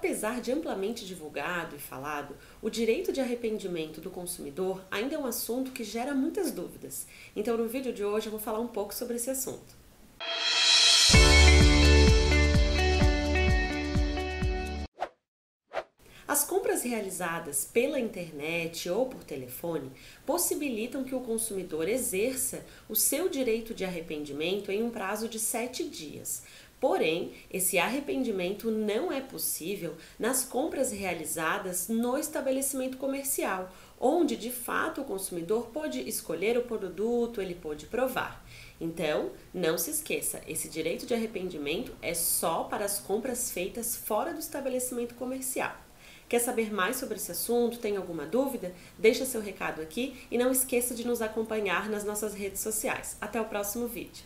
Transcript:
Apesar de amplamente divulgado e falado, o direito de arrependimento do consumidor ainda é um assunto que gera muitas dúvidas. Então, no vídeo de hoje, eu vou falar um pouco sobre esse assunto. As compras realizadas pela internet ou por telefone possibilitam que o consumidor exerça o seu direito de arrependimento em um prazo de sete dias. Porém, esse arrependimento não é possível nas compras realizadas no estabelecimento comercial, onde de fato o consumidor pode escolher o produto, ele pode provar. Então, não se esqueça, esse direito de arrependimento é só para as compras feitas fora do estabelecimento comercial. Quer saber mais sobre esse assunto? Tem alguma dúvida? Deixa seu recado aqui e não esqueça de nos acompanhar nas nossas redes sociais. Até o próximo vídeo.